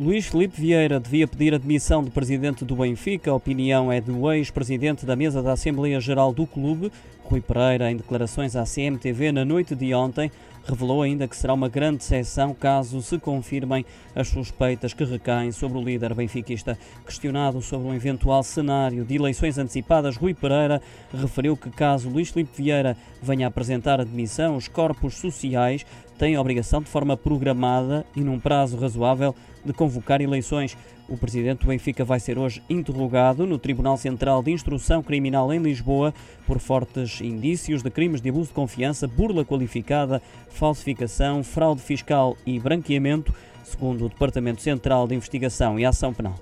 Luís Felipe Vieira devia pedir a demissão do presidente do Benfica. A opinião é do ex-presidente da mesa da Assembleia Geral do clube, Rui Pereira, em declarações à CMTV na noite de ontem, revelou ainda que será uma grande decepção caso se confirmem as suspeitas que recaem sobre o líder benfiquista. Questionado sobre um eventual cenário de eleições antecipadas, Rui Pereira referiu que caso Luís Felipe Vieira venha apresentar a demissão, os corpos sociais têm a obrigação de forma programada e num prazo razoável de convocar eleições. O presidente do Benfica vai ser hoje interrogado no Tribunal Central de Instrução Criminal em Lisboa por fortes indícios de crimes de abuso de confiança, burla qualificada, falsificação, fraude fiscal e branqueamento, segundo o Departamento Central de Investigação e Ação Penal.